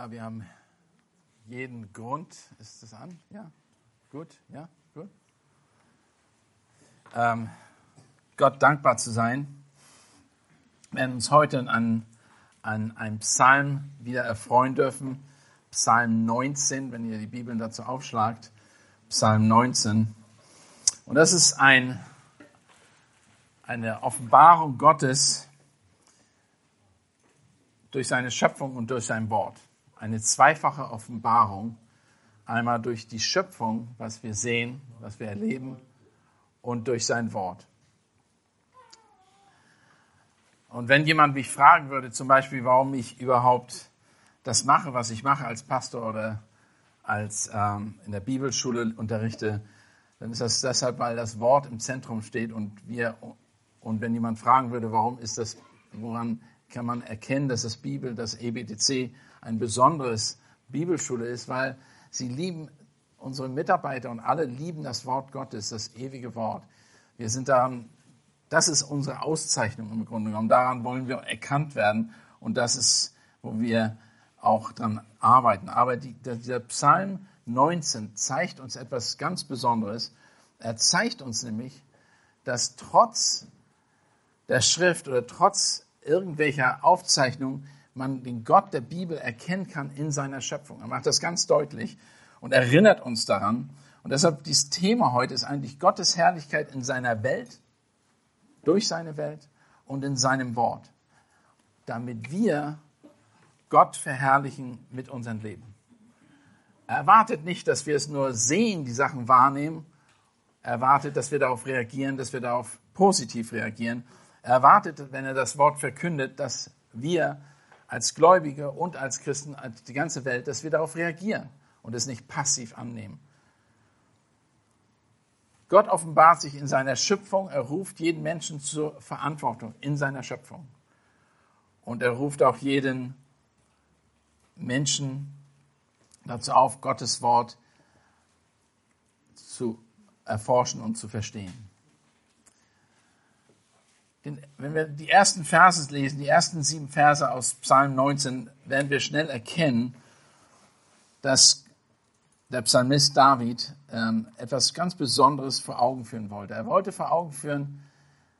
Ja, wir haben jeden Grund. Ist das an? Ja? Gut? Ja? Gut? Ähm, Gott dankbar zu sein. Wir werden uns heute an, an einem Psalm wieder erfreuen dürfen. Psalm 19, wenn ihr die Bibeln dazu aufschlagt. Psalm 19. Und das ist ein, eine Offenbarung Gottes durch seine Schöpfung und durch sein Wort eine zweifache Offenbarung. Einmal durch die Schöpfung, was wir sehen, was wir erleben, und durch sein Wort. Und wenn jemand mich fragen würde, zum Beispiel, warum ich überhaupt das mache, was ich mache als Pastor oder als ähm, in der Bibelschule unterrichte, dann ist das deshalb, weil das Wort im Zentrum steht und wir und wenn jemand fragen würde, warum ist das, woran kann man erkennen, dass das Bibel, das EBTC ein besonderes Bibelschule ist, weil sie lieben, unsere Mitarbeiter und alle lieben das Wort Gottes, das ewige Wort. Wir sind daran, das ist unsere Auszeichnung im Grunde genommen. Daran wollen wir erkannt werden und das ist, wo wir auch dran arbeiten. Aber der Psalm 19 zeigt uns etwas ganz Besonderes. Er zeigt uns nämlich, dass trotz der Schrift oder trotz irgendwelcher Aufzeichnungen man den Gott der Bibel erkennen kann in seiner Schöpfung. Er macht das ganz deutlich und erinnert uns daran. Und deshalb dieses Thema heute ist eigentlich Gottes Herrlichkeit in seiner Welt, durch seine Welt und in seinem Wort, damit wir Gott verherrlichen mit unserem Leben. Er erwartet nicht, dass wir es nur sehen, die Sachen wahrnehmen. Er erwartet, dass wir darauf reagieren, dass wir darauf positiv reagieren. Er erwartet, wenn er das Wort verkündet, dass wir als Gläubige und als Christen, als die ganze Welt, dass wir darauf reagieren und es nicht passiv annehmen. Gott offenbart sich in seiner Schöpfung, er ruft jeden Menschen zur Verantwortung in seiner Schöpfung. Und er ruft auch jeden Menschen dazu auf, Gottes Wort zu erforschen und zu verstehen wenn wir die ersten Verse lesen, die ersten sieben Verse aus Psalm 19, werden wir schnell erkennen, dass der Psalmist David ähm, etwas ganz Besonderes vor Augen führen wollte. Er wollte vor Augen führen,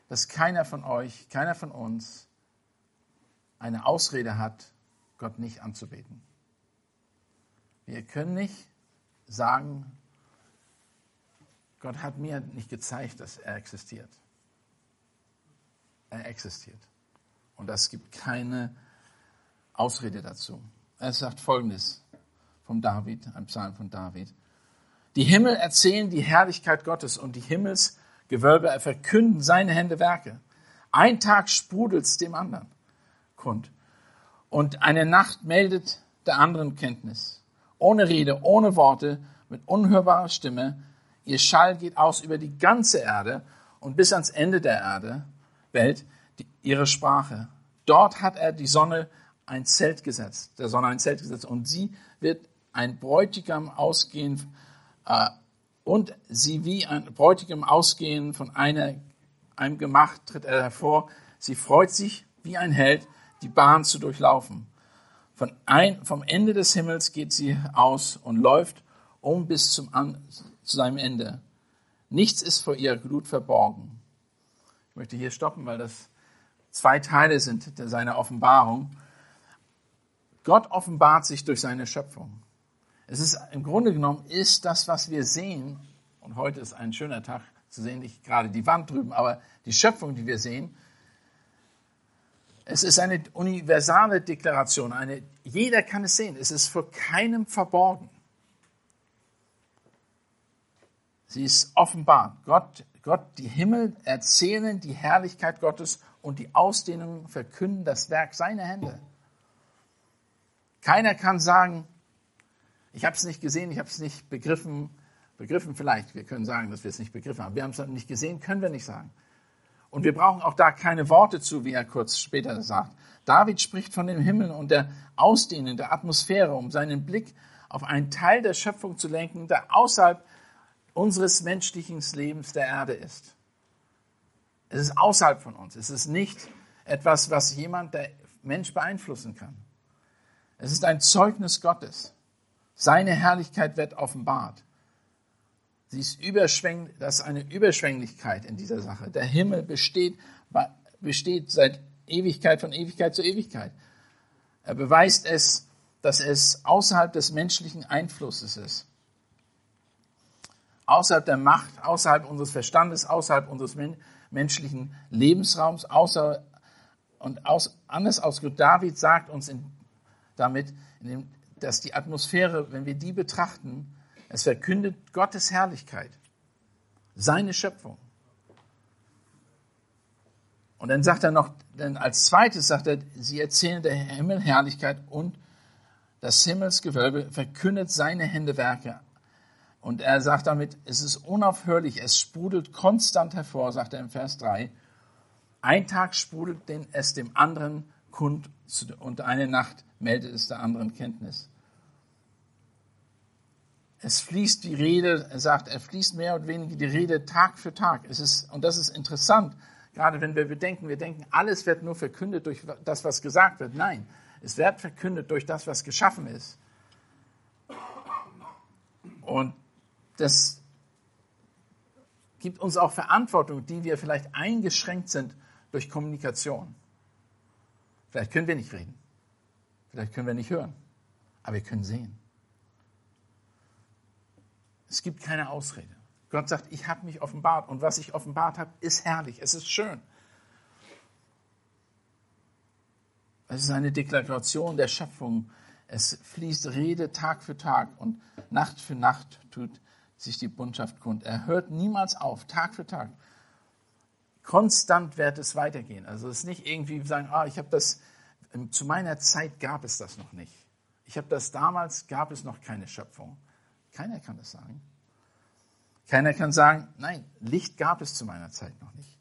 dass keiner von euch, keiner von uns eine Ausrede hat, Gott nicht anzubeten. Wir können nicht sagen, Gott hat mir nicht gezeigt, dass er existiert er existiert. Und es gibt keine Ausrede dazu. Er sagt folgendes vom David, ein Psalm von David. Die Himmel erzählen die Herrlichkeit Gottes und die Himmelsgewölbe verkünden seine Hände Werke. Ein Tag sprudelt's dem anderen kund. Und eine Nacht meldet der anderen Kenntnis. Ohne Rede, ohne Worte, mit unhörbarer Stimme. Ihr Schall geht aus über die ganze Erde und bis ans Ende der Erde. Welt die, ihre Sprache. Dort hat er die Sonne ein Zelt gesetzt, der Sonne ein Zelt gesetzt und sie wird ein Bräutigam ausgehen äh, und sie wie ein Bräutigam ausgehen von einer, einem Gemach tritt er hervor. Sie freut sich wie ein Held, die Bahn zu durchlaufen. Von ein, vom Ende des Himmels geht sie aus und läuft um bis zum An, zu seinem Ende. Nichts ist vor ihr Glut verborgen. Möchte hier stoppen, weil das zwei Teile sind seiner Offenbarung. Gott offenbart sich durch seine Schöpfung. Es ist im Grunde genommen ist das, was wir sehen, und heute ist ein schöner Tag zu sehen, nicht gerade die Wand drüben, aber die Schöpfung, die wir sehen, es ist eine universale Deklaration. Eine, jeder kann es sehen. Es ist vor keinem verborgen. Sie ist offenbar. Gott Gott, die Himmel erzählen die Herrlichkeit Gottes und die Ausdehnungen verkünden das Werk seiner Hände. Keiner kann sagen, ich habe es nicht gesehen, ich habe es nicht begriffen. Begriffen vielleicht, wir können sagen, dass wir es nicht begriffen haben. Wir haben es nicht gesehen, können wir nicht sagen. Und wir brauchen auch da keine Worte zu, wie er kurz später sagt. David spricht von dem Himmel und der Ausdehnung der Atmosphäre, um seinen Blick auf einen Teil der Schöpfung zu lenken, der außerhalb unseres menschlichen Lebens der Erde ist. Es ist außerhalb von uns. Es ist nicht etwas, was jemand, der Mensch beeinflussen kann. Es ist ein Zeugnis Gottes. Seine Herrlichkeit wird offenbart. Sie ist überschwänglich, das ist eine Überschwänglichkeit in dieser Sache. Der Himmel besteht, besteht seit Ewigkeit von Ewigkeit zu Ewigkeit. Er beweist es, dass es außerhalb des menschlichen Einflusses ist. Außerhalb der Macht, außerhalb unseres Verstandes, außerhalb unseres menschlichen Lebensraums, außer, und aus, anders ausgedrückt, David sagt uns in, damit, in dem, dass die Atmosphäre, wenn wir die betrachten, es verkündet Gottes Herrlichkeit, seine Schöpfung. Und dann sagt er noch, denn als zweites sagt er, sie erzählen der Himmelherrlichkeit und das Himmelsgewölbe verkündet seine Händewerke. Und er sagt damit, es ist unaufhörlich, es sprudelt konstant hervor, sagt er im Vers 3. Ein Tag sprudelt den es dem anderen kund und eine Nacht meldet es der anderen Kenntnis. Es fließt die Rede, er sagt, er fließt mehr oder weniger die Rede Tag für Tag. Es ist, und das ist interessant, gerade wenn wir bedenken, wir denken, alles wird nur verkündet durch das, was gesagt wird. Nein, es wird verkündet durch das, was geschaffen ist. Und das gibt uns auch Verantwortung, die wir vielleicht eingeschränkt sind durch Kommunikation. Vielleicht können wir nicht reden. Vielleicht können wir nicht hören. Aber wir können sehen. Es gibt keine Ausrede. Gott sagt, ich habe mich offenbart und was ich offenbart habe, ist herrlich, es ist schön. Es ist eine Deklaration der Schöpfung. Es fließt Rede Tag für Tag und Nacht für Nacht tut sich die Bundschaft kund. Er hört niemals auf, Tag für Tag. Konstant wird es weitergehen. Also es ist nicht irgendwie sagen, ah, ich habe das, zu meiner Zeit gab es das noch nicht. Ich habe das damals, gab es noch keine Schöpfung. Keiner kann das sagen. Keiner kann sagen, nein, Licht gab es zu meiner Zeit noch nicht.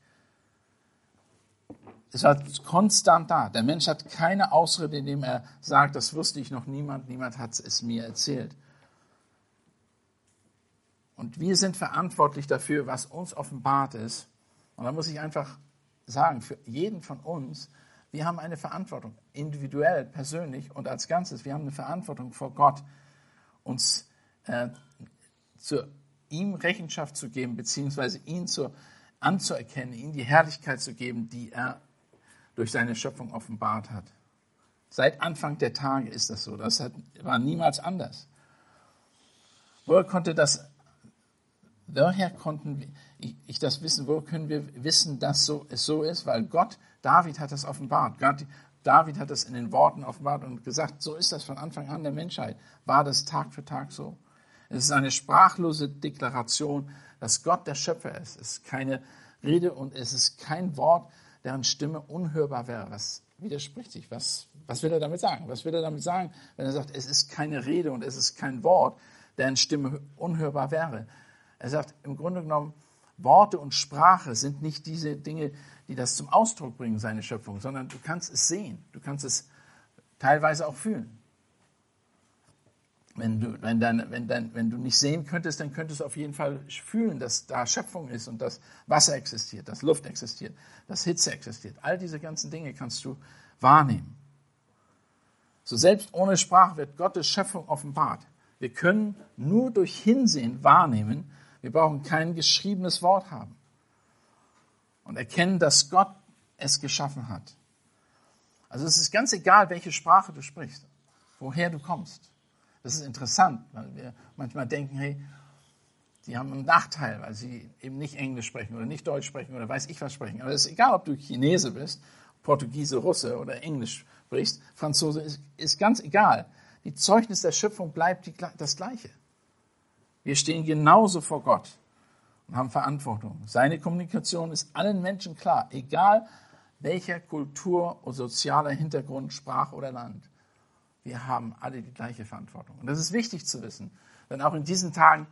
Es war konstant da. Der Mensch hat keine Ausrede, indem er sagt, das wusste ich noch niemand, niemand hat es mir erzählt. Und wir sind verantwortlich dafür, was uns offenbart ist. Und da muss ich einfach sagen, für jeden von uns, wir haben eine Verantwortung, individuell, persönlich und als Ganzes. Wir haben eine Verantwortung vor Gott, uns äh, zu ihm Rechenschaft zu geben, beziehungsweise ihn zu, anzuerkennen, ihm die Herrlichkeit zu geben, die er durch seine Schöpfung offenbart hat. Seit Anfang der Tage ist das so. Das hat, war niemals anders. Woher konnte das, woher konnten ich, das wissen? Wo können wir wissen, dass so, es so ist? Weil Gott, David hat das offenbart. Gott, David hat das in den Worten offenbart und gesagt, so ist das von Anfang an der Menschheit. War das Tag für Tag so? Es ist eine sprachlose Deklaration, dass Gott der Schöpfer ist. Es ist keine Rede und es ist kein Wort, deren Stimme unhörbar wäre. Was widerspricht sich? Was, was will er damit sagen? Was will er damit sagen, wenn er sagt, es ist keine Rede und es ist kein Wort, deren Stimme unhörbar wäre? Er sagt, im Grunde genommen, Worte und Sprache sind nicht diese Dinge, die das zum Ausdruck bringen, seine Schöpfung, sondern du kannst es sehen, du kannst es teilweise auch fühlen. Wenn du, wenn, dann, wenn, dann, wenn du nicht sehen könntest, dann könntest du auf jeden Fall fühlen, dass da Schöpfung ist und dass Wasser existiert, dass Luft existiert, dass Hitze existiert. All diese ganzen Dinge kannst du wahrnehmen. So selbst ohne Sprache wird Gottes Schöpfung offenbart. Wir können nur durch Hinsehen wahrnehmen. Wir brauchen kein geschriebenes Wort haben. Und erkennen, dass Gott es geschaffen hat. Also es ist ganz egal, welche Sprache du sprichst, woher du kommst. Das ist interessant, weil wir manchmal denken, hey, die haben einen Nachteil, weil sie eben nicht Englisch sprechen oder nicht Deutsch sprechen oder weiß ich was sprechen. Aber es ist egal, ob du Chinese bist, Portugiese, Russe oder Englisch sprichst, Franzose, ist, ist ganz egal. Die Zeugnis der Schöpfung bleibt die, das Gleiche. Wir stehen genauso vor Gott und haben Verantwortung. Seine Kommunikation ist allen Menschen klar, egal welcher Kultur oder sozialer Hintergrund, Sprache oder Land. Wir haben alle die gleiche Verantwortung. Und das ist wichtig zu wissen. Denn auch in diesen Tagen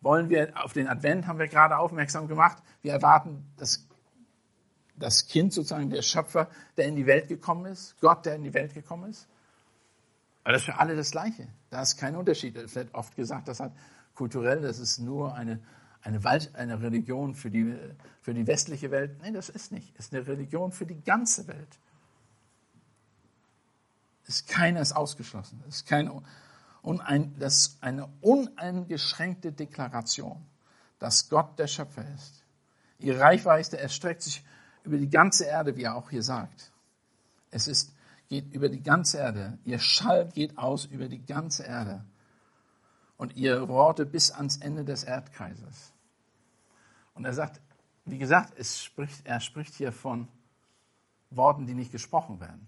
wollen wir, auf den Advent haben wir gerade aufmerksam gemacht, wir erwarten das, das Kind sozusagen, der Schöpfer, der in die Welt gekommen ist, Gott, der in die Welt gekommen ist. Aber das ist für alle das Gleiche. Da ist kein Unterschied. Es wird oft gesagt, das hat kulturell, das ist nur eine, eine, eine Religion für die, für die westliche Welt. Nein, das ist nicht. Es ist eine Religion für die ganze Welt. ist keiner ist ausgeschlossen. Ist, kein, unein, das ist eine uneingeschränkte Deklaration, dass Gott der Schöpfer ist. Ihre Reichweite erstreckt sich über die ganze Erde, wie er auch hier sagt. Es ist, geht über die ganze Erde. Ihr Schall geht aus über die ganze Erde. Und ihr Worte bis ans Ende des Erdkreises. Und er sagt, wie gesagt, es spricht, er spricht hier von Worten, die nicht gesprochen werden.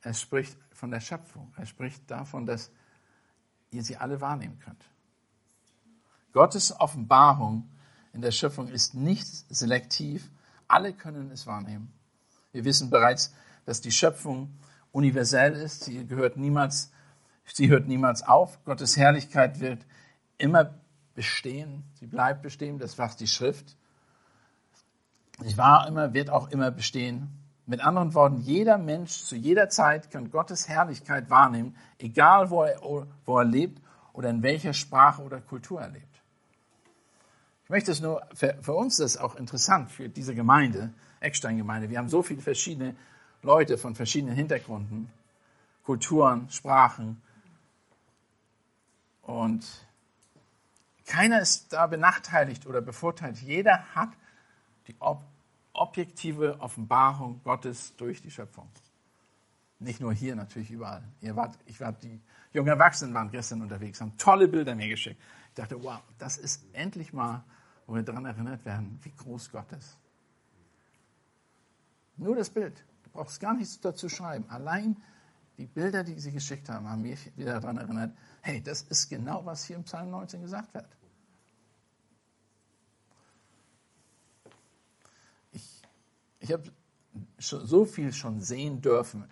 Er spricht von der Schöpfung. Er spricht davon, dass ihr sie alle wahrnehmen könnt. Gottes Offenbarung in der Schöpfung ist nicht selektiv. Alle können es wahrnehmen. Wir wissen bereits, dass die Schöpfung universell ist. Sie gehört niemals, sie hört niemals auf. Gottes Herrlichkeit wird immer bestehen. Sie bleibt bestehen. Das sagt die Schrift. Sie war immer, wird auch immer bestehen. Mit anderen Worten, jeder Mensch zu jeder Zeit kann Gottes Herrlichkeit wahrnehmen, egal wo er, wo er lebt oder in welcher Sprache oder Kultur er lebt. Ich möchte es nur, für, für uns das ist auch interessant, für diese Gemeinde, Eckstein-Gemeinde. Wir haben so viele verschiedene Leute von verschiedenen Hintergründen, Kulturen, Sprachen. Und keiner ist da benachteiligt oder bevorteiligt. Jeder hat die ob objektive Offenbarung Gottes durch die Schöpfung. Nicht nur hier, natürlich überall. Ihr wart, ich war, die jungen Erwachsenen waren gestern unterwegs, haben tolle Bilder mir geschickt. Ich dachte, wow, das ist endlich mal, wo wir daran erinnert werden, wie groß Gott ist. Nur das Bild. Du brauchst gar nichts dazu schreiben. Allein die Bilder, die sie geschickt haben, haben mich wieder daran erinnert, hey, das ist genau, was hier im Psalm 19 gesagt wird. Ich habe so viel schon sehen dürfen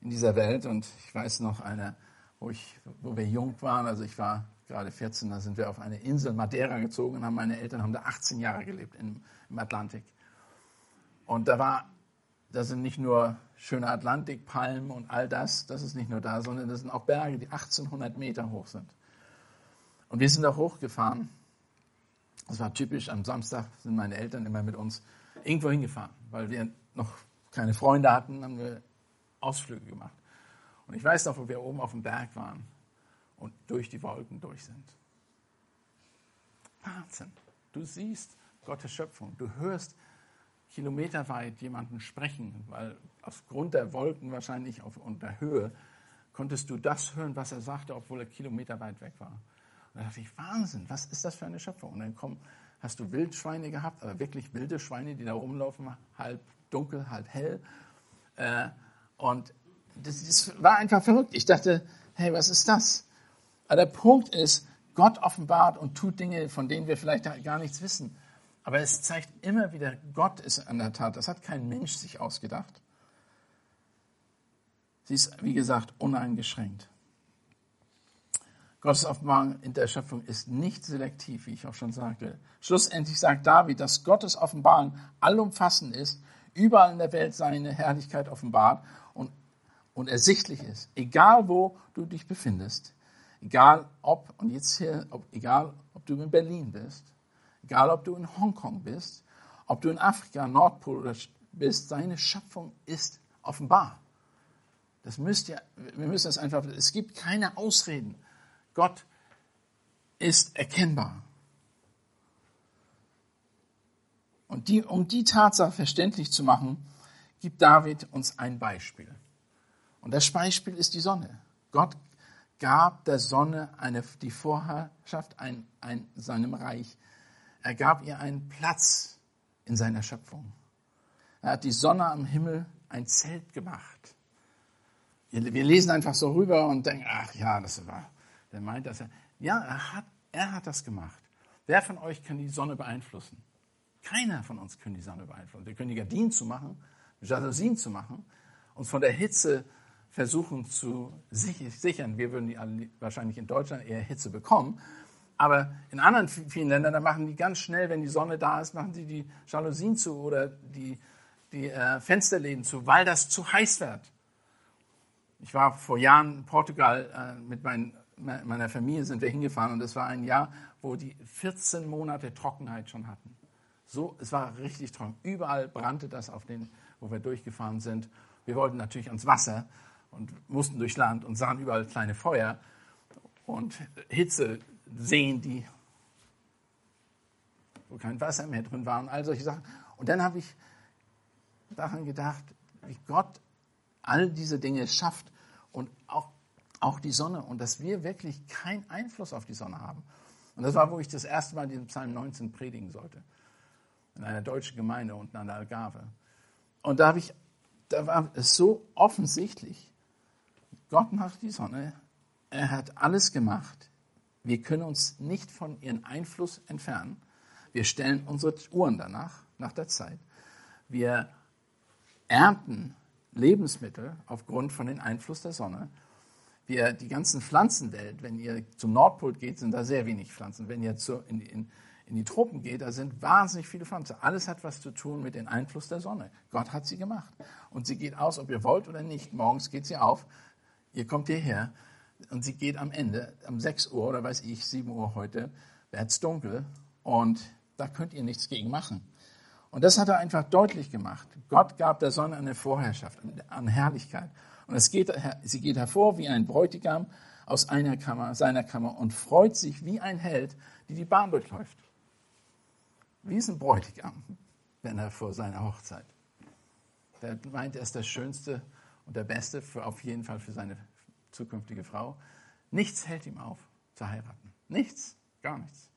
in dieser Welt und ich weiß noch eine, wo, ich, wo wir jung waren, also ich war gerade 14, da sind wir auf eine Insel Madeira gezogen und haben meine Eltern haben da 18 Jahre gelebt im, im Atlantik. Und da war, da sind nicht nur schöne Atlantikpalmen und all das, das ist nicht nur da, sondern das sind auch Berge, die 1800 Meter hoch sind. Und wir sind da hochgefahren. Das war typisch, am Samstag sind meine Eltern immer mit uns irgendwo hingefahren, weil wir noch keine Freunde hatten, haben wir Ausflüge gemacht. Und ich weiß noch, wo wir oben auf dem Berg waren und durch die Wolken durch sind. Wahnsinn. Du siehst Gottes Schöpfung. Du hörst kilometerweit jemanden sprechen, weil aufgrund der Wolken wahrscheinlich auf, und der Höhe konntest du das hören, was er sagte, obwohl er kilometerweit weg war. Und da dachte ich, Wahnsinn, was ist das für eine Schöpfung? Und dann kommen hast du Wildschweine gehabt, aber wirklich wilde Schweine, die da rumlaufen, halb dunkel, halb hell. Äh, und das, das war einfach verrückt. Ich dachte, hey, was ist das? Aber der Punkt ist, Gott offenbart und tut Dinge, von denen wir vielleicht gar nichts wissen. Aber es zeigt immer wieder, Gott ist an der Tat. Das hat kein Mensch sich ausgedacht. Sie ist, wie gesagt, uneingeschränkt. Gottes Offenbarung in der Schöpfung ist nicht selektiv, wie ich auch schon sagte. Schlussendlich sagt David, dass Gottes Offenbarung allumfassend ist, überall in der Welt seine Herrlichkeit offenbart und, und ersichtlich ist. Egal wo du dich befindest, egal ob, und jetzt hier, ob, egal ob du in Berlin bist, egal ob du in Hongkong bist, ob du in Afrika, Nordpol bist, seine Schöpfung ist offenbar. Das müsst ihr, wir müssen das einfach, es gibt keine Ausreden Gott ist erkennbar. Und die, um die Tatsache verständlich zu machen, gibt David uns ein Beispiel. Und das Beispiel ist die Sonne. Gott gab der Sonne eine, die Vorherrschaft ein, ein, seinem Reich. Er gab ihr einen Platz in seiner Schöpfung. Er hat die Sonne am Himmel ein Zelt gemacht. Wir lesen einfach so rüber und denken, ach ja, das war der meint, dass er, ja, er hat, er hat das gemacht. Wer von euch kann die Sonne beeinflussen? Keiner von uns kann die Sonne beeinflussen. Wir können die Gardinen zu machen, Jalousien zu machen, uns von der Hitze versuchen zu sichern. Wir würden die alle wahrscheinlich in Deutschland eher Hitze bekommen. Aber in anderen vielen Ländern, da machen die ganz schnell, wenn die Sonne da ist, machen sie die Jalousien zu oder die, die äh, Fensterläden zu, weil das zu heiß wird. Ich war vor Jahren in Portugal äh, mit meinen meiner Familie sind wir hingefahren und es war ein Jahr, wo die 14 Monate Trockenheit schon hatten. So, es war richtig trocken. Überall brannte das auf den, wo wir durchgefahren sind. Wir wollten natürlich ans Wasser und mussten durchs Land und sahen überall kleine Feuer und Hitze sehen, die wo kein Wasser mehr drin war und all solche Sachen. Und dann habe ich daran gedacht, wie Gott all diese Dinge schafft und auch, auch die Sonne und dass wir wirklich keinen Einfluss auf die Sonne haben. Und das war, wo ich das erste Mal diesen Psalm 19 predigen sollte. In einer deutschen Gemeinde unten an der Algarve. Und da, ich, da war es so offensichtlich, Gott macht die Sonne, er hat alles gemacht. Wir können uns nicht von ihrem Einfluss entfernen. Wir stellen unsere Uhren danach, nach der Zeit. Wir ernten Lebensmittel aufgrund von dem Einfluss der Sonne. Wir, die ganzen Pflanzenwelt, wenn ihr zum Nordpol geht, sind da sehr wenig Pflanzen. Wenn ihr zu, in, in, in die Tropen geht, da sind wahnsinnig viele Pflanzen. Alles hat was zu tun mit dem Einfluss der Sonne. Gott hat sie gemacht. Und sie geht aus, ob ihr wollt oder nicht. Morgens geht sie auf. Ihr kommt hierher. Und sie geht am Ende, um 6 Uhr oder weiß ich, 7 Uhr heute, wird es dunkel. Und da könnt ihr nichts gegen machen. Und das hat er einfach deutlich gemacht. Gott gab der Sonne eine Vorherrschaft an Herrlichkeit. Und es geht, sie geht hervor wie ein Bräutigam aus einer Kammer, seiner Kammer und freut sich wie ein Held, die die Bahn durchläuft. Wie ist ein Bräutigam, wenn er vor seiner Hochzeit? Der meint, er ist der Schönste und der Beste, für, auf jeden Fall für seine zukünftige Frau. Nichts hält ihm auf, zu heiraten. Nichts, gar nichts.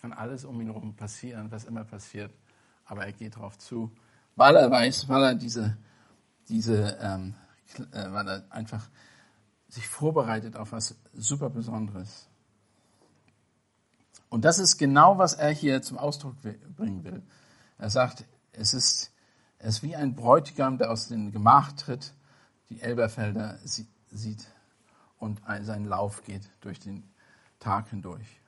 Kann alles um ihn herum passieren, was immer passiert aber er geht darauf zu, weil er weiß, weil er diese, diese ähm, äh, weil er einfach sich vorbereitet auf was super Besonderes. Und das ist genau, was er hier zum Ausdruck bringen will. Er sagt, es ist, er ist wie ein Bräutigam, der aus dem Gemach tritt, die Elberfelder sieht und seinen Lauf geht durch den Tag hindurch.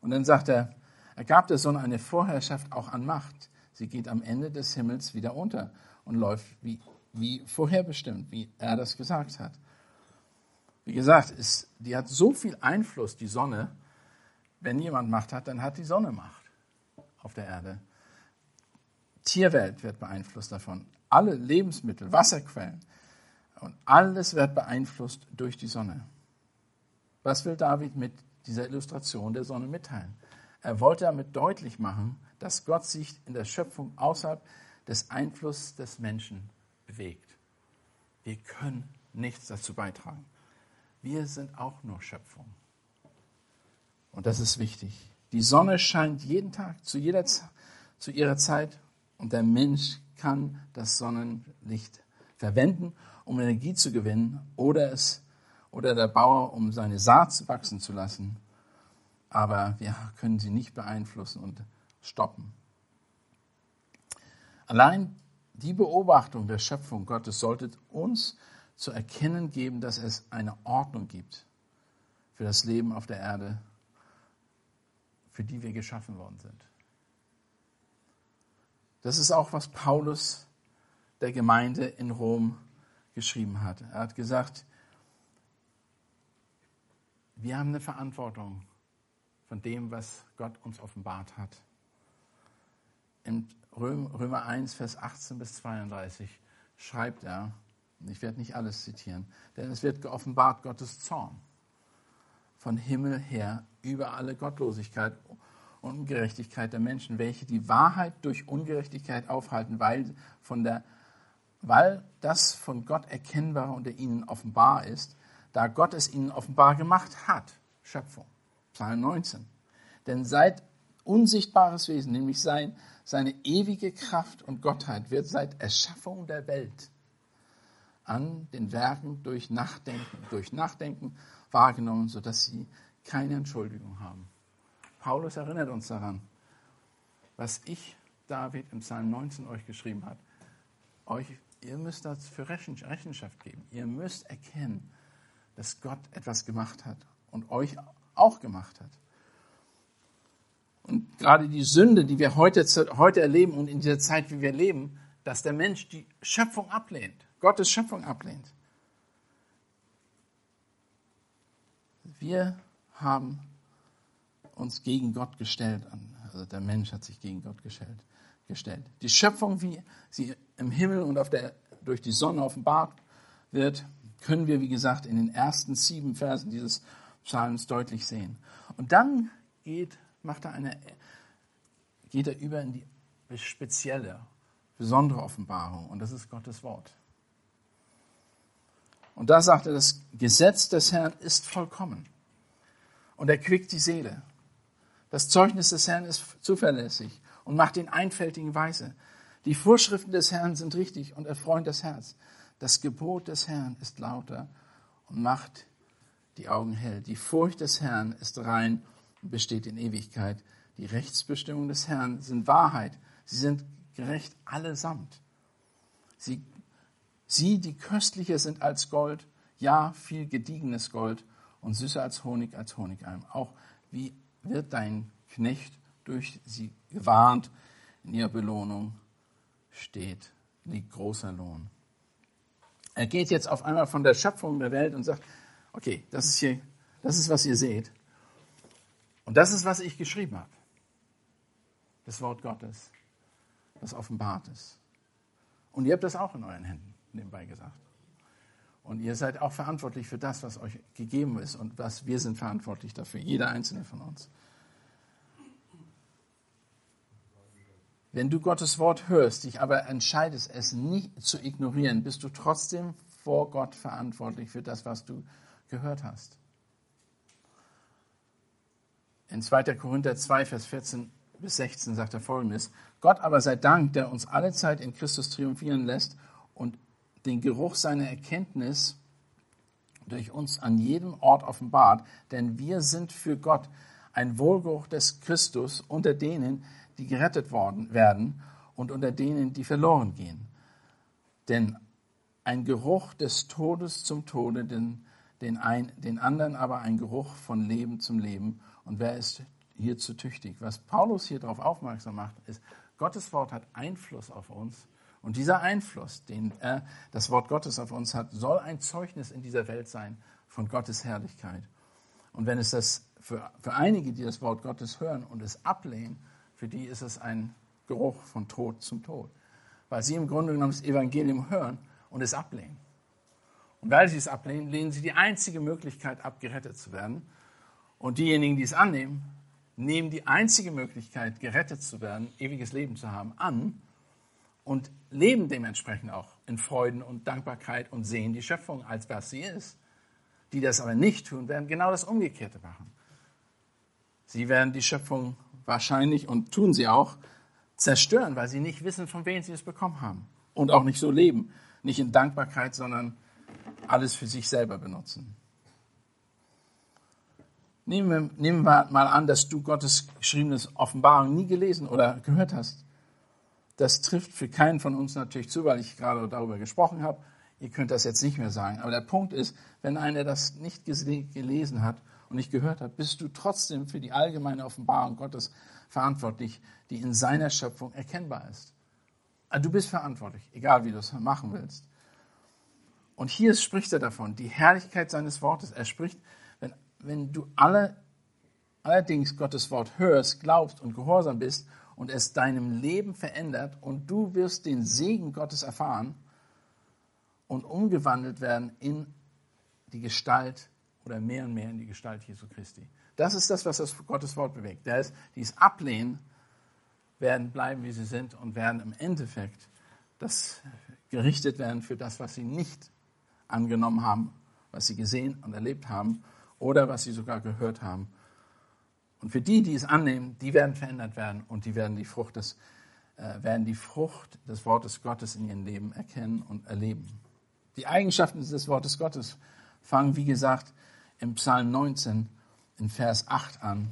Und dann sagt er, er gab der Sonne eine Vorherrschaft auch an Macht. Sie geht am Ende des Himmels wieder unter und läuft wie, wie vorherbestimmt, wie er das gesagt hat. Wie gesagt, ist, die hat so viel Einfluss, die Sonne. Wenn jemand Macht hat, dann hat die Sonne Macht auf der Erde. Tierwelt wird beeinflusst davon. Alle Lebensmittel, Wasserquellen und alles wird beeinflusst durch die Sonne. Was will David mit dieser Illustration der Sonne mitteilen? Er wollte damit deutlich machen, dass Gott sich in der Schöpfung außerhalb des Einflusses des Menschen bewegt. Wir können nichts dazu beitragen. Wir sind auch nur Schöpfung. Und das ist wichtig. Die Sonne scheint jeden Tag zu, jeder, zu ihrer Zeit und der Mensch kann das Sonnenlicht verwenden, um Energie zu gewinnen oder es oder der Bauer, um seine Saat wachsen zu lassen aber wir können sie nicht beeinflussen und stoppen. Allein die Beobachtung der Schöpfung Gottes sollte uns zu erkennen geben, dass es eine Ordnung gibt für das Leben auf der Erde, für die wir geschaffen worden sind. Das ist auch, was Paulus der Gemeinde in Rom geschrieben hat. Er hat gesagt, wir haben eine Verantwortung von dem, was Gott uns offenbart hat. In Römer 1, Vers 18 bis 32 schreibt er, ich werde nicht alles zitieren, denn es wird geoffenbart Gottes Zorn von Himmel her über alle Gottlosigkeit und Ungerechtigkeit der Menschen, welche die Wahrheit durch Ungerechtigkeit aufhalten, weil, von der, weil das von Gott erkennbare unter ihnen offenbar ist, da Gott es ihnen offenbar gemacht hat. Schöpfung. Psalm 19. Denn seit unsichtbares Wesen, nämlich sein, seine ewige Kraft und Gottheit, wird seit Erschaffung der Welt an den Werken durch Nachdenken, durch Nachdenken wahrgenommen, sodass sie keine Entschuldigung haben. Paulus erinnert uns daran, was ich, David, im Psalm 19 euch geschrieben hat. Euch, ihr müsst das für Rechenschaft geben. Ihr müsst erkennen, dass Gott etwas gemacht hat und euch auch gemacht hat. Und gerade die Sünde, die wir heute, heute erleben und in dieser Zeit, wie wir leben, dass der Mensch die Schöpfung ablehnt, Gottes Schöpfung ablehnt. Wir haben uns gegen Gott gestellt, also der Mensch hat sich gegen Gott gestellt. gestellt. Die Schöpfung, wie sie im Himmel und auf der, durch die Sonne offenbart wird, können wir, wie gesagt, in den ersten sieben Versen dieses Psalms deutlich sehen. Und dann geht, macht er eine, geht er über in die spezielle, besondere Offenbarung. Und das ist Gottes Wort. Und da sagt er, das Gesetz des Herrn ist vollkommen und erquickt die Seele. Das Zeugnis des Herrn ist zuverlässig und macht den Einfältigen weise. Die Vorschriften des Herrn sind richtig und erfreuen das Herz. Das Gebot des Herrn ist lauter und macht die Augen hell. Die Furcht des Herrn ist rein und besteht in Ewigkeit. Die Rechtsbestimmungen des Herrn sind Wahrheit. Sie sind gerecht allesamt. Sie, sie, die köstlicher sind als Gold, ja, viel gediegenes Gold und süßer als Honig, als Honigalm. Auch wie wird dein Knecht durch sie gewarnt, in ihrer Belohnung steht, liegt großer Lohn. Er geht jetzt auf einmal von der Schöpfung der Welt und sagt, okay, das ist hier, das ist, was ihr seht. Und das ist, was ich geschrieben habe. Das Wort Gottes, das offenbart ist. Und ihr habt das auch in euren Händen, nebenbei gesagt. Und ihr seid auch verantwortlich für das, was euch gegeben ist und was wir sind verantwortlich dafür, jeder einzelne von uns. Wenn du Gottes Wort hörst, dich aber entscheidest, es nicht zu ignorieren, bist du trotzdem vor Gott verantwortlich für das, was du gehört hast. In 2. Korinther 2, Vers 14 bis 16 sagt er folgendes: Gott aber sei Dank, der uns alle Zeit in Christus triumphieren lässt und den Geruch seiner Erkenntnis durch uns an jedem Ort offenbart, denn wir sind für Gott ein Wohlgeruch des Christus unter denen, die gerettet worden werden und unter denen, die verloren gehen. Denn ein Geruch des Todes zum Tode, den, den, ein, den anderen aber ein Geruch von Leben zum Leben. Und wer ist hierzu tüchtig? Was Paulus hier darauf aufmerksam macht, ist, Gottes Wort hat Einfluss auf uns. Und dieser Einfluss, den äh, das Wort Gottes auf uns hat, soll ein Zeugnis in dieser Welt sein von Gottes Herrlichkeit. Und wenn es das für, für einige, die das Wort Gottes hören und es ablehnen, für die ist es ein Geruch von Tod zum Tod. Weil sie im Grunde genommen das Evangelium hören und es ablehnen. Und weil sie es ablehnen, lehnen sie die einzige Möglichkeit ab, gerettet zu werden. Und diejenigen, die es annehmen, nehmen die einzige Möglichkeit, gerettet zu werden, ewiges Leben zu haben, an und leben dementsprechend auch in Freuden und Dankbarkeit und sehen die Schöpfung als was sie ist. Die das aber nicht tun, werden genau das Umgekehrte machen. Sie werden die Schöpfung wahrscheinlich und tun sie auch, zerstören, weil sie nicht wissen, von wem sie es bekommen haben. Und auch nicht so leben. Nicht in Dankbarkeit, sondern alles für sich selber benutzen. Nehmen wir, nehmen wir mal an, dass du Gottes geschriebenes Offenbarung nie gelesen oder gehört hast. Das trifft für keinen von uns natürlich zu, weil ich gerade darüber gesprochen habe. Ihr könnt das jetzt nicht mehr sagen. Aber der Punkt ist, wenn einer das nicht gelesen hat und nicht gehört hat, bist du trotzdem für die allgemeine Offenbarung Gottes verantwortlich, die in seiner Schöpfung erkennbar ist. Also du bist verantwortlich, egal wie du es machen willst. Und hier spricht er davon, die Herrlichkeit seines Wortes. Er spricht, wenn, wenn du alle, allerdings Gottes Wort hörst, glaubst und gehorsam bist und es deinem Leben verändert und du wirst den Segen Gottes erfahren und umgewandelt werden in die Gestalt oder mehr und mehr in die Gestalt Jesu Christi. Das ist das, was das Gottes Wort bewegt. Das ist, die es ablehnen, werden bleiben, wie sie sind und werden im Endeffekt das gerichtet werden für das, was sie nicht angenommen haben, was sie gesehen und erlebt haben oder was sie sogar gehört haben. Und für die, die es annehmen, die werden verändert werden und die werden die Frucht des, äh, werden die Frucht des Wortes Gottes in ihrem Leben erkennen und erleben. Die Eigenschaften des Wortes Gottes fangen, wie gesagt, im Psalm 19 in Vers 8 an.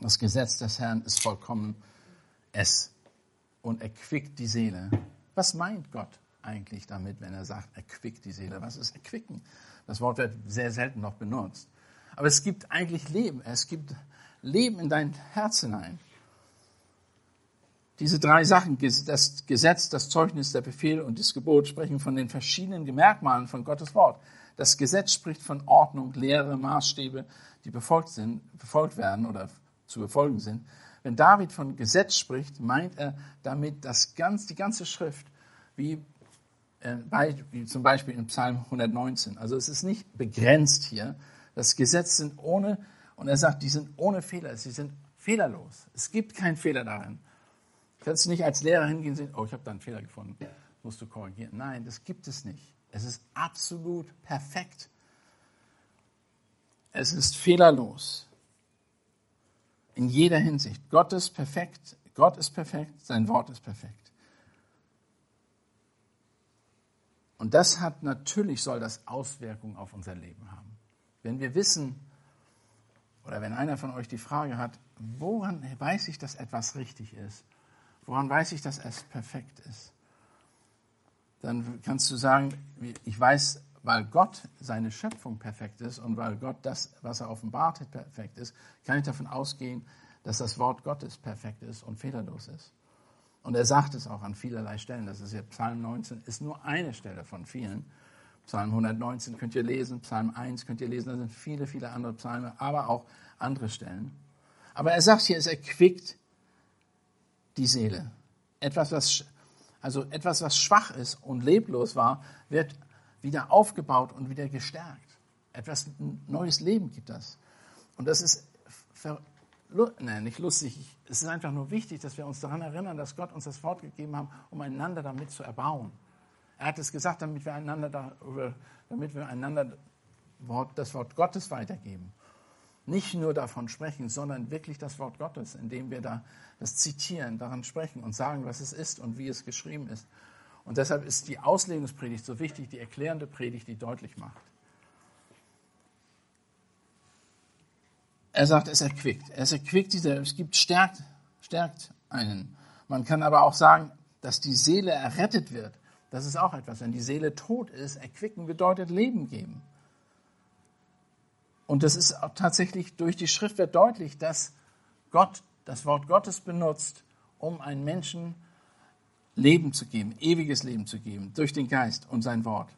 Das Gesetz des Herrn ist vollkommen es und erquickt die Seele. Was meint Gott eigentlich damit, wenn er sagt, erquickt die Seele? Was ist erquicken? Das Wort wird sehr selten noch benutzt. Aber es gibt eigentlich Leben. Es gibt Leben in dein Herz hinein. Diese drei Sachen, das Gesetz, das Zeugnis, der Befehl und das Gebot, sprechen von den verschiedenen Merkmalen von Gottes Wort. Das Gesetz spricht von Ordnung, Lehre, Maßstäbe, die befolgt, sind, befolgt werden oder zu befolgen sind. Wenn David von Gesetz spricht, meint er damit das ganz, die ganze Schrift, wie wie zum Beispiel in Psalm 119. Also es ist nicht begrenzt hier. Das Gesetz sind ohne, und er sagt, die sind ohne Fehler, sie sind fehlerlos. Es gibt keinen Fehler darin. Du kannst nicht als Lehrer hingehen und sagen, oh, ich habe da einen Fehler gefunden, musst du korrigieren. Nein, das gibt es nicht. Es ist absolut perfekt. Es ist fehlerlos. In jeder Hinsicht. Gott ist perfekt. Gott ist perfekt. Sein Wort ist perfekt. Und das hat natürlich, soll das Auswirkungen auf unser Leben haben. Wenn wir wissen, oder wenn einer von euch die Frage hat, woran weiß ich, dass etwas richtig ist? Woran weiß ich, dass es perfekt ist? Dann kannst du sagen, ich weiß, weil Gott seine Schöpfung perfekt ist und weil Gott das, was er offenbart hat, perfekt ist, kann ich davon ausgehen, dass das Wort Gottes perfekt ist und fehlerlos ist. Und er sagt es auch an vielerlei Stellen. Das ist ja Psalm 19, ist nur eine Stelle von vielen. Psalm 119 könnt ihr lesen, Psalm 1 könnt ihr lesen, da sind viele, viele andere Psalme, aber auch andere Stellen. Aber er sagt hier, es erquickt die Seele. Etwas, was, also etwas, was schwach ist und leblos war, wird wieder aufgebaut und wieder gestärkt. Etwas, ein neues Leben gibt das. Und das ist nein, nicht lustig, es ist einfach nur wichtig, dass wir uns daran erinnern, dass Gott uns das Wort gegeben hat, um einander damit zu erbauen. Er hat es gesagt, damit wir einander darüber, damit wir einander das Wort Gottes weitergeben. Nicht nur davon sprechen, sondern wirklich das Wort Gottes, indem wir da das zitieren, daran sprechen und sagen, was es ist und wie es geschrieben ist. Und deshalb ist die Auslegungspredigt so wichtig, die erklärende Predigt, die deutlich macht. Er sagt, es erquickt. Es erquickt diese, es gibt, stärkt, stärkt einen. Man kann aber auch sagen, dass die Seele errettet wird. Das ist auch etwas. Wenn die Seele tot ist, erquicken bedeutet Leben geben. Und das ist auch tatsächlich durch die Schrift wird deutlich, dass Gott das Wort Gottes benutzt, um einen Menschen Leben zu geben, ewiges Leben zu geben, durch den Geist und sein Wort.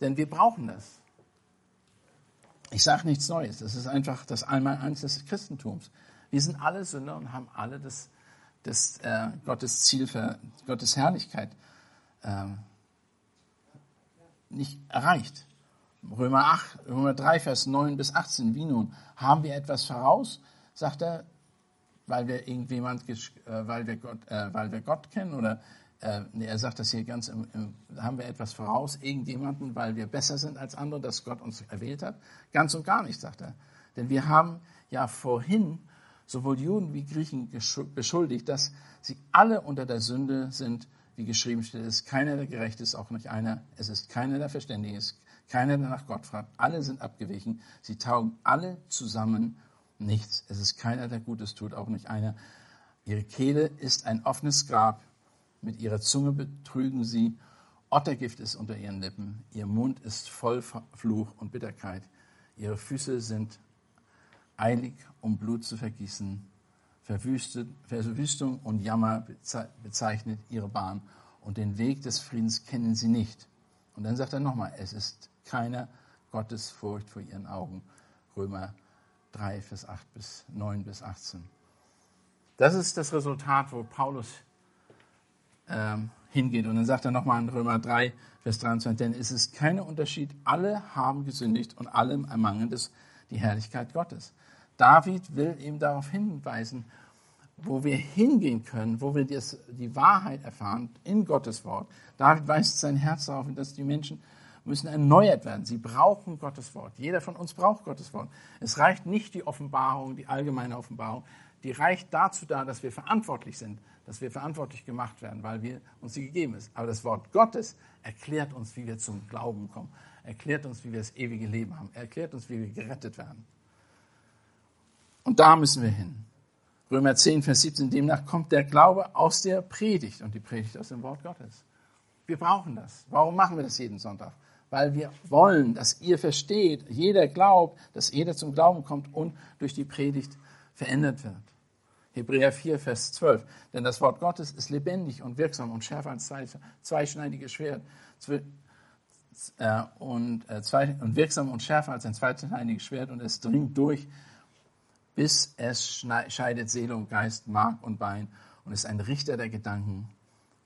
Denn wir brauchen das. Ich sage nichts Neues. Das ist einfach das Einmaleins des Christentums. Wir sind alle Sünder und haben alle das, das äh, Gottes Ziel für Gottes Herrlichkeit äh, nicht erreicht. Römer 8, Römer 3, Vers 9 bis 18. Wie nun? Haben wir etwas voraus? Sagt er, weil wir irgendjemand, äh, weil wir Gott, äh, weil wir Gott kennen oder äh, er sagt das hier ganz, im, im, haben wir etwas voraus, irgendjemanden, weil wir besser sind als andere, dass Gott uns erwählt hat? Ganz und gar nicht, sagt er. Denn wir haben ja vorhin sowohl Juden wie Griechen beschuldigt, dass sie alle unter der Sünde sind, wie geschrieben steht, es ist keiner, der gerecht ist, auch nicht einer, es ist keiner, der verständig ist, keiner, der nach Gott fragt. Alle sind abgewichen, sie taugen alle zusammen nichts. Es ist keiner, der Gutes tut, auch nicht einer. Ihre Kehle ist ein offenes Grab, mit ihrer Zunge betrügen sie. Ottergift ist unter ihren Lippen. Ihr Mund ist voll Fluch und Bitterkeit. Ihre Füße sind eilig, um Blut zu vergießen. Verwüstung und Jammer bezeichnet ihre Bahn. Und den Weg des Friedens kennen sie nicht. Und dann sagt er nochmal, es ist keiner Gottesfurcht vor ihren Augen. Römer 3, Vers 8 bis 9 bis 18. Das ist das Resultat, wo Paulus ähm, hingeht. Und dann sagt er nochmal in Römer 3, Vers 23, denn es ist kein Unterschied, alle haben gesündigt und allem ermangeln es die Herrlichkeit Gottes. David will eben darauf hinweisen, wo wir hingehen können, wo wir das, die Wahrheit erfahren in Gottes Wort. David weist sein Herz darauf, dass die Menschen müssen erneuert werden. Sie brauchen Gottes Wort. Jeder von uns braucht Gottes Wort. Es reicht nicht die Offenbarung, die allgemeine Offenbarung. Die reicht dazu da, dass wir verantwortlich sind dass wir verantwortlich gemacht werden, weil wir, uns sie gegeben ist. Aber das Wort Gottes erklärt uns, wie wir zum Glauben kommen, erklärt uns, wie wir das ewige Leben haben, erklärt uns, wie wir gerettet werden. Und da müssen wir hin. Römer 10, Vers 17, demnach kommt der Glaube aus der Predigt und die Predigt aus dem Wort Gottes. Wir brauchen das. Warum machen wir das jeden Sonntag? Weil wir wollen, dass ihr versteht, jeder glaubt, dass jeder zum Glauben kommt und durch die Predigt verändert wird. Hebräer 4, Vers 12. Denn das Wort Gottes ist lebendig und wirksam und schärfer als zwei, zweischneidiges Schwert. Äh, äh, und wirksam und schärfer als ein zweischneidiges Schwert und es dringt durch, bis es scheidet Seele und Geist, Mark und Bein und ist ein Richter der Gedanken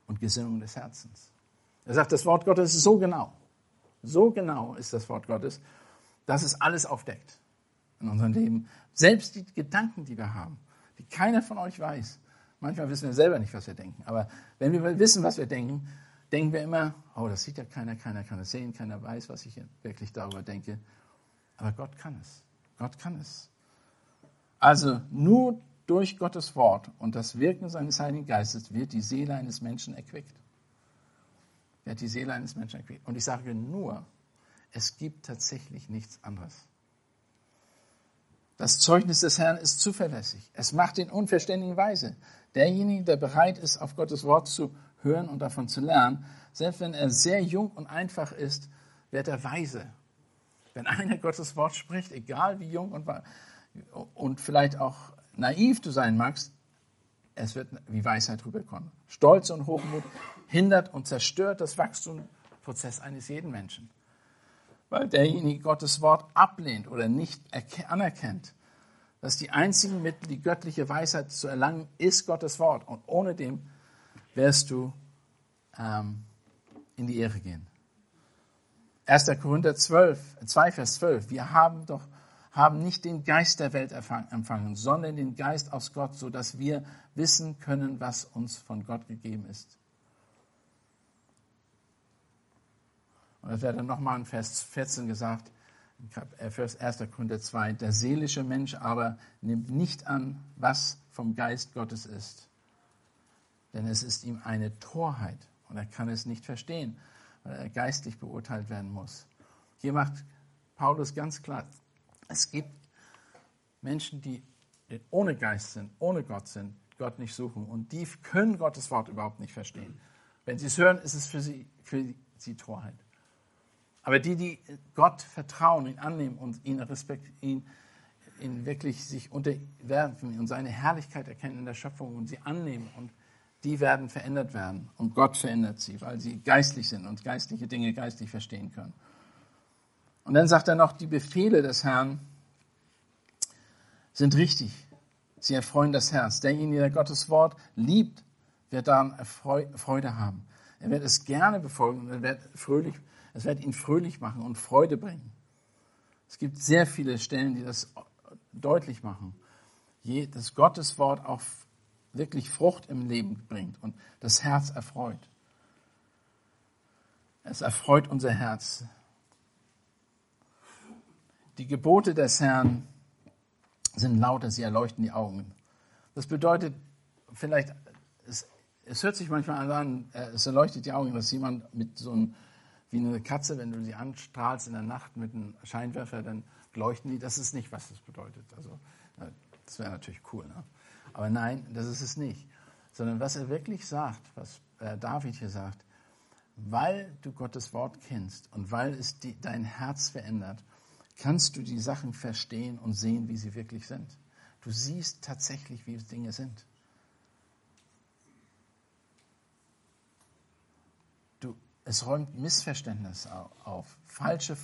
und Gesinnung des Herzens. Er sagt, das Wort Gottes ist so genau. So genau ist das Wort Gottes, dass es alles aufdeckt in unserem Leben. Selbst die Gedanken, die wir haben, die keiner von euch weiß. Manchmal wissen wir selber nicht, was wir denken. Aber wenn wir wissen, was wir denken, denken wir immer, oh, das sieht ja keiner, keiner kann es sehen, keiner weiß, was ich wirklich darüber denke. Aber Gott kann es. Gott kann es. Also nur durch Gottes Wort und das Wirken seines Heiligen Geistes wird die Seele eines Menschen erquickt. Wird die Seele eines Menschen erquickt. Und ich sage nur, es gibt tatsächlich nichts anderes. Das Zeugnis des Herrn ist zuverlässig. Es macht den Unverständigen weise. Derjenige, der bereit ist, auf Gottes Wort zu hören und davon zu lernen, selbst wenn er sehr jung und einfach ist, wird er weise. Wenn einer Gottes Wort spricht, egal wie jung und, und vielleicht auch naiv du sein magst, es wird wie Weisheit rüberkommen. Stolz und Hochmut hindert und zerstört das Wachstumsprozess eines jeden Menschen. Weil derjenige Gottes Wort ablehnt oder nicht anerkennt, dass die einzigen Mittel, die göttliche Weisheit zu erlangen, ist Gottes Wort. Und ohne dem wirst du ähm, in die Ehre gehen. 1. Korinther 12, 2, Vers 12. Wir haben doch haben nicht den Geist der Welt empfangen, sondern den Geist aus Gott, so dass wir wissen können, was uns von Gott gegeben ist. Und das wird dann nochmal in Vers 14 gesagt, 1. Äh, Korinther 2, der seelische Mensch aber nimmt nicht an, was vom Geist Gottes ist. Denn es ist ihm eine Torheit und er kann es nicht verstehen, weil er geistlich beurteilt werden muss. Hier macht Paulus ganz klar, es gibt Menschen, die ohne Geist sind, ohne Gott sind, Gott nicht suchen und die können Gottes Wort überhaupt nicht verstehen. Wenn sie es hören, ist es für sie, für sie Torheit. Aber die, die Gott vertrauen, ihn annehmen und ihn respektieren, ihn, wirklich sich unterwerfen und seine Herrlichkeit erkennen in der Schöpfung und sie annehmen und die werden verändert werden. Und Gott verändert sie, weil sie geistlich sind und geistliche Dinge geistlich verstehen können. Und dann sagt er noch, die Befehle des Herrn sind richtig. Sie erfreuen das Herz. Derjenige, der Gottes Wort liebt, wird daran Freude haben. Er wird es gerne befolgen und er wird fröhlich, es wird ihn fröhlich machen und Freude bringen. Es gibt sehr viele Stellen, die das deutlich machen, dass Gottes Wort auch wirklich Frucht im Leben bringt und das Herz erfreut. Es erfreut unser Herz. Die Gebote des Herrn sind lauter, sie erleuchten die Augen. Das bedeutet, vielleicht, es, es hört sich manchmal an, äh, es erleuchtet die Augen, dass jemand mit so einem, wie eine Katze, wenn du sie anstrahlst in der Nacht mit einem Scheinwerfer, dann leuchten die. Das ist nicht, was das bedeutet. Also, das wäre natürlich cool. Ne? Aber nein, das ist es nicht. Sondern was er wirklich sagt, was äh, David hier sagt, weil du Gottes Wort kennst und weil es die, dein Herz verändert kannst du die Sachen verstehen und sehen, wie sie wirklich sind. Du siehst tatsächlich, wie Dinge sind. Du, es räumt Missverständnis auf, falsche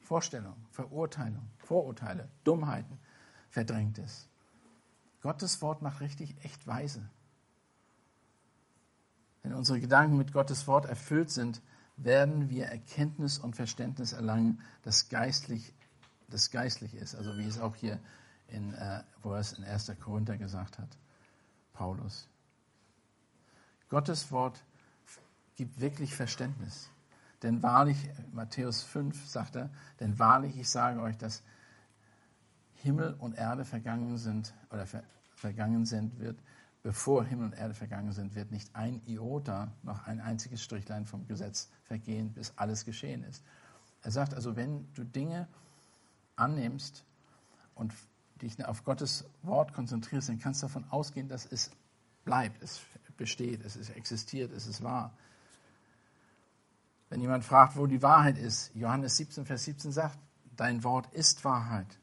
Vorstellungen, Verurteilung, Vorurteile, Dummheiten verdrängt es. Gottes Wort macht richtig echt weise. Wenn unsere Gedanken mit Gottes Wort erfüllt sind, werden wir Erkenntnis und Verständnis erlangen, das geistlich das geistlich ist. Also wie es auch hier in, äh, wo er es in 1. Korinther gesagt hat, Paulus. Gottes Wort gibt wirklich Verständnis. Denn wahrlich, Matthäus 5 sagt er, denn wahrlich, ich sage euch, dass Himmel und Erde vergangen sind, oder ver, vergangen sind, wird, bevor Himmel und Erde vergangen sind, wird nicht ein Iota, noch ein einziges Strichlein vom Gesetz vergehen, bis alles geschehen ist. Er sagt also, wenn du Dinge annimmst und dich auf Gottes Wort konzentrierst, dann kannst du davon ausgehen, dass es bleibt, es besteht, es ist, existiert, es ist wahr. Wenn jemand fragt, wo die Wahrheit ist, Johannes 17, Vers 17 sagt, dein Wort ist Wahrheit.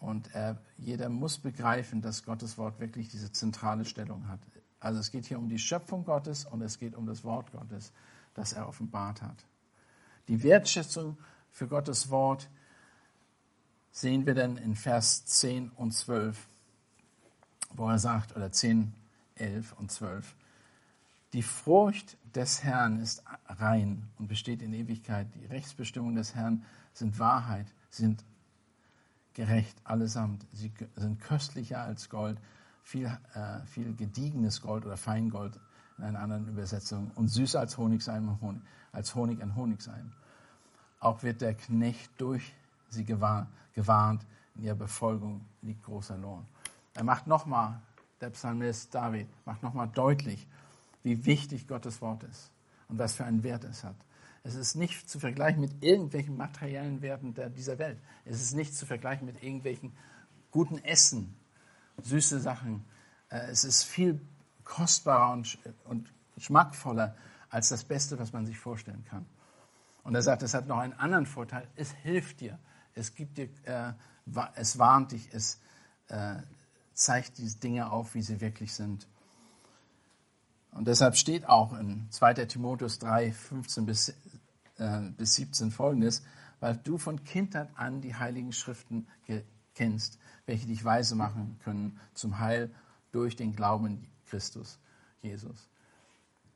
Und er, jeder muss begreifen, dass Gottes Wort wirklich diese zentrale Stellung hat. Also es geht hier um die Schöpfung Gottes und es geht um das Wort Gottes, das er offenbart hat. Die Wertschätzung für Gottes Wort sehen wir dann in Vers 10 und 12. wo er sagt, oder 10, 11 und 12, die Furcht des Herrn ist rein und besteht in Ewigkeit. Die Rechtsbestimmungen des Herrn sind Wahrheit, sind gerecht allesamt. Sie sind köstlicher als Gold, viel, äh, viel gediegenes Gold oder Feingold in einer anderen Übersetzung und süßer als Honig sein, als Honig ein Honig sein. Auch wird der Knecht durch sie gewarnt, in ihrer Befolgung liegt großer Lohn. Er macht nochmal, der Psalmist David macht nochmal deutlich, wie wichtig Gottes Wort ist und was für einen Wert es hat. Es ist nicht zu vergleichen mit irgendwelchen materiellen Werten dieser Welt. Es ist nicht zu vergleichen mit irgendwelchen guten Essen, süße Sachen. Äh, es ist viel kostbarer und, und schmackvoller als das Beste, was man sich vorstellen kann. Und er sagt, es hat noch einen anderen Vorteil. Es hilft dir. Es gibt dir, äh, es warnt dich. Es äh, zeigt diese Dinge auf, wie sie wirklich sind. Und deshalb steht auch in 2. Timotheus 3, 15 bis, äh, bis 17 folgendes, weil du von Kindheit an die heiligen Schriften kennst, welche dich weise machen können zum Heil durch den Glauben in Christus, Jesus.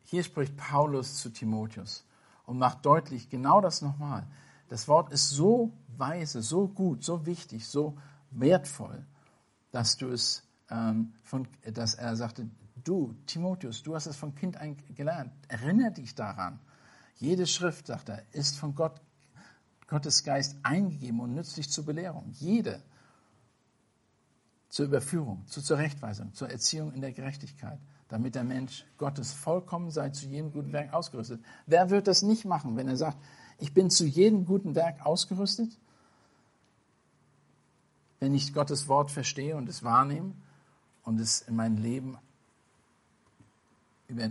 Hier spricht Paulus zu Timotheus und macht deutlich genau das nochmal. Das Wort ist so weise, so gut, so wichtig, so wertvoll, dass du es ähm, von, dass er sagte, du, Timotheus, du hast es von Kind an gelernt. Erinnere dich daran. Jede Schrift, sagt er, ist von Gott, Gottes Geist eingegeben und nützlich zur Belehrung. Jede. Zur Überführung, zur Zurechtweisung, zur Erziehung in der Gerechtigkeit, damit der Mensch Gottes vollkommen sei, zu jedem guten Werk ausgerüstet. Wer wird das nicht machen, wenn er sagt, ich bin zu jedem guten Werk ausgerüstet? Wenn ich Gottes Wort verstehe und es wahrnehme und es in mein Leben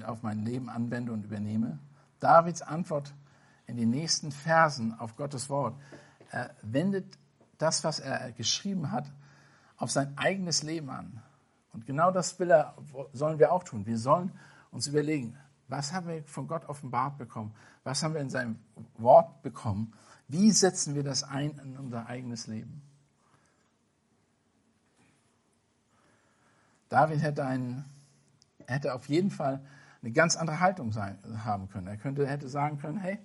auf mein Leben anwende und übernehme. Davids Antwort in den nächsten Versen auf Gottes Wort er wendet das, was er geschrieben hat, auf sein eigenes Leben an. Und genau das will er, sollen wir auch tun. Wir sollen uns überlegen, was haben wir von Gott offenbart bekommen? Was haben wir in seinem Wort bekommen? Wie setzen wir das ein in unser eigenes Leben? David hätte einen hätte auf jeden Fall eine ganz andere Haltung sein, haben können. Er könnte, hätte sagen können, hey,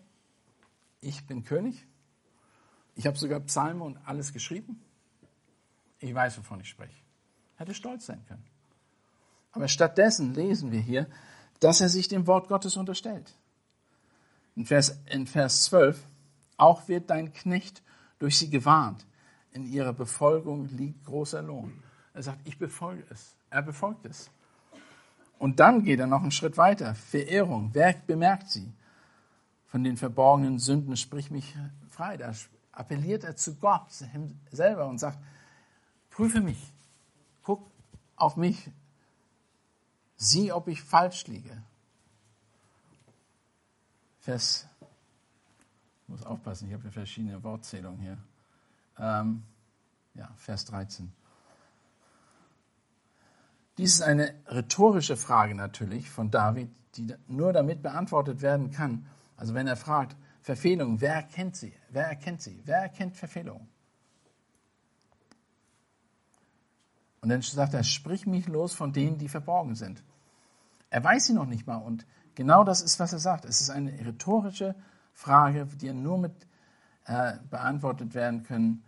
ich bin König, ich habe sogar Psalme und alles geschrieben, ich weiß, wovon ich spreche. Hätte stolz sein können. Aber stattdessen lesen wir hier, dass er sich dem Wort Gottes unterstellt. In Vers, in Vers 12, auch wird dein Knecht durch sie gewarnt. In ihrer Befolgung liegt großer Lohn. Er sagt, ich befolge es. Er befolgt es. Und dann geht er noch einen Schritt weiter. Verehrung. Wer bemerkt sie? Von den verborgenen Sünden sprich mich frei. Da appelliert er zu Gott selber und sagt, prüfe mich. Guck auf mich. Sieh, ob ich falsch liege. Vers, ich muss aufpassen, ich habe verschiedene Wortzählungen hier. Ähm, ja, Vers 13. Dies ist eine rhetorische Frage natürlich von David, die nur damit beantwortet werden kann. Also wenn er fragt, Verfehlung, wer erkennt sie? Wer erkennt sie? Wer erkennt Verfehlung? Und dann sagt er, sprich mich los von denen, die verborgen sind. Er weiß sie noch nicht mal. Und genau das ist, was er sagt. Es ist eine rhetorische Frage, die nur mit äh, beantwortet werden können.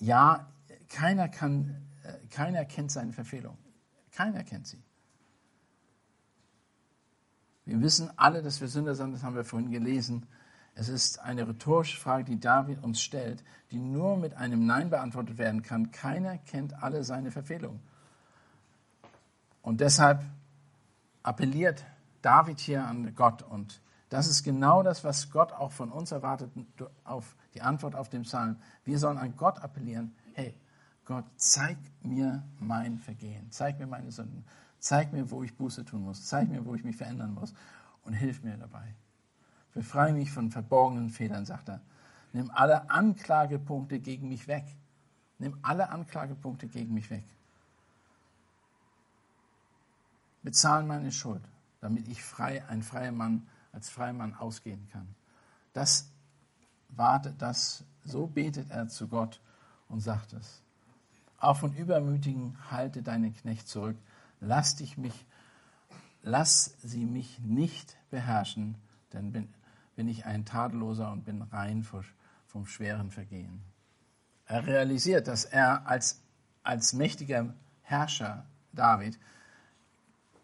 Ja, keiner kann, äh, keiner kennt seine Verfehlung. Keiner kennt sie. Wir wissen alle, dass wir Sünder sind, das haben wir vorhin gelesen. Es ist eine rhetorische Frage, die David uns stellt, die nur mit einem Nein beantwortet werden kann. Keiner kennt alle seine Verfehlungen. Und deshalb appelliert David hier an Gott. Und das ist genau das, was Gott auch von uns erwartet, auf die Antwort auf den Psalm. Wir sollen an Gott appellieren. Hey, Gott, zeig mir mein Vergehen, zeig mir meine Sünden, zeig mir, wo ich Buße tun muss, zeig mir, wo ich mich verändern muss und hilf mir dabei. Befreie mich von verborgenen Fehlern, sagt er. Nimm alle Anklagepunkte gegen mich weg. Nimm alle Anklagepunkte gegen mich weg. Bezahl meine Schuld, damit ich frei, ein freier Mann, als freier Mann ausgehen kann. Das wartet, das, so betet er zu Gott und sagt es. Auch von Übermütigen halte deinen Knecht zurück. Lass dich mich, lass sie mich nicht beherrschen, denn bin, bin ich ein Tadelloser und bin rein vom schweren Vergehen. Er realisiert, dass er als, als mächtiger Herrscher David,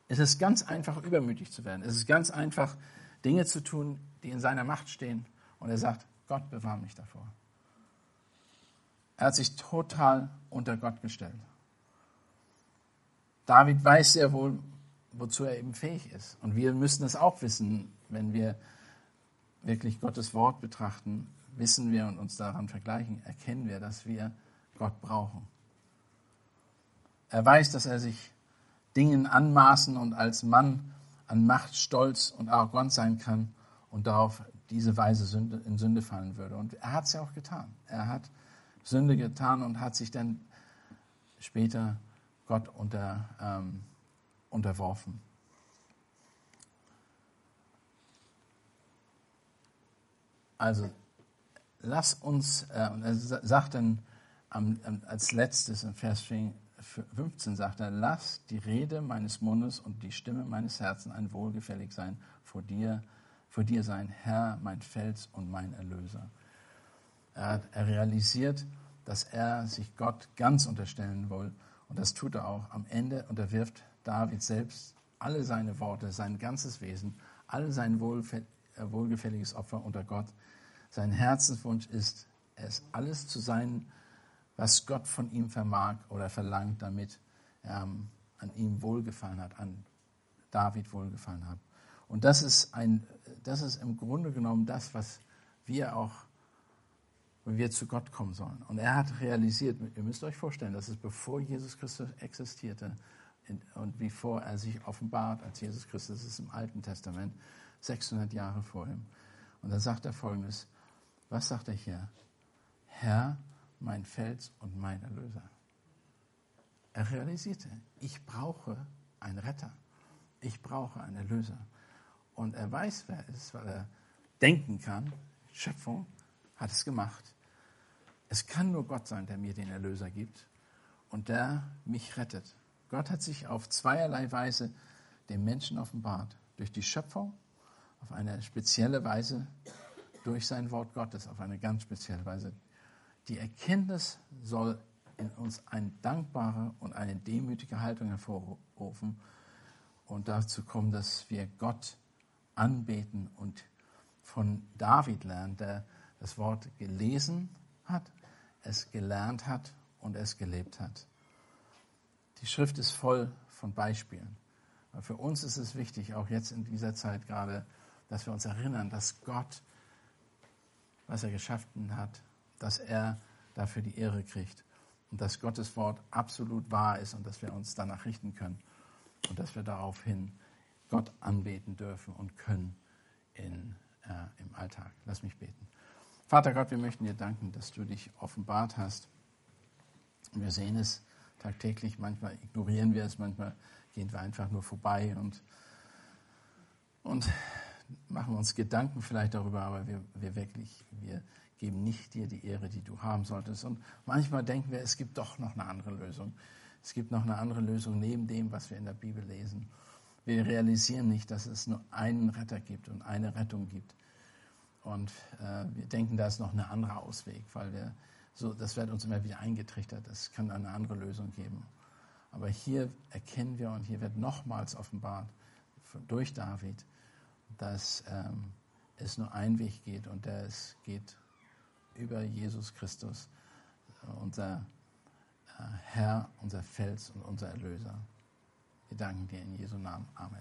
es ist ganz einfach, übermütig zu werden. Es ist ganz einfach, Dinge zu tun, die in seiner Macht stehen. Und er sagt, Gott bewahre mich davor. Er hat sich total unter Gott gestellt. David weiß sehr wohl, wozu er eben fähig ist. Und wir müssen es auch wissen, wenn wir wirklich Gottes Wort betrachten, wissen wir und uns daran vergleichen, erkennen wir, dass wir Gott brauchen. Er weiß, dass er sich Dingen anmaßen und als Mann an Macht, Stolz und arrogant sein kann und darauf diese Weise Sünde, in Sünde fallen würde. Und er hat es ja auch getan. Er hat Sünde getan und hat sich dann später Gott unter, ähm, unterworfen. Also lass uns, äh, und er sagt dann am, als letztes in Vers 15 sagt er, lass die Rede meines Mundes und die Stimme meines Herzens ein wohlgefällig sein vor dir, vor dir sein Herr, mein Fels und mein Erlöser. Er, hat, er realisiert, dass er sich Gott ganz unterstellen will und das tut er auch. Am Ende unterwirft David selbst alle seine Worte, sein ganzes Wesen, all sein äh, wohlgefälliges Opfer unter Gott. Sein Herzenswunsch ist, es alles zu sein, was Gott von ihm vermag oder verlangt, damit ähm, an ihm wohlgefallen hat, an David wohlgefallen hat. Und das ist, ein, das ist im Grunde genommen das, was wir auch, wenn wir zu Gott kommen sollen. Und er hat realisiert, ihr müsst euch vorstellen, dass es bevor Jesus Christus existierte und bevor er sich offenbart als Jesus Christus, das ist im Alten Testament, 600 Jahre vor ihm. Und dann sagt er folgendes, was sagt er hier? Herr, mein Fels und mein Erlöser. Er realisierte, ich brauche einen Retter. Ich brauche einen Erlöser. Und er weiß, wer es ist, weil er denken kann. Schöpfung hat es gemacht. Es kann nur Gott sein, der mir den Erlöser gibt und der mich rettet. Gott hat sich auf zweierlei Weise dem Menschen offenbart. Durch die Schöpfung, auf eine spezielle Weise, durch sein Wort Gottes, auf eine ganz spezielle Weise. Die Erkenntnis soll in uns eine dankbare und eine demütige Haltung hervorrufen und dazu kommen, dass wir Gott anbeten und von David lernen, der das Wort gelesen hat, es gelernt hat und es gelebt hat. Die Schrift ist voll von Beispielen. Für uns ist es wichtig, auch jetzt in dieser Zeit gerade, dass wir uns erinnern, dass Gott, was er geschaffen hat, dass er dafür die Ehre kriegt und dass Gottes Wort absolut wahr ist und dass wir uns danach richten können und dass wir daraufhin Gott anbeten dürfen und können in, äh, im Alltag. Lass mich beten. Vater Gott, wir möchten dir danken, dass du dich offenbart hast. Wir sehen es tagtäglich, manchmal ignorieren wir es, manchmal gehen wir einfach nur vorbei und, und machen uns Gedanken vielleicht darüber, aber wir, wir wirklich, wir geben nicht dir die Ehre, die du haben solltest. Und manchmal denken wir, es gibt doch noch eine andere Lösung. Es gibt noch eine andere Lösung neben dem, was wir in der Bibel lesen. Wir realisieren nicht, dass es nur einen Retter gibt und eine Rettung gibt. Und äh, wir denken, da ist noch ein anderer Ausweg, weil wir so, das wird uns immer wieder eingetrichtert. Es kann eine andere Lösung geben. Aber hier erkennen wir und hier wird nochmals offenbart durch David, dass ähm, es nur einen Weg geht und der es geht über Jesus Christus, unser äh, Herr, unser Fels und unser Erlöser. Wir danken dir in Jesu Namen. Amen.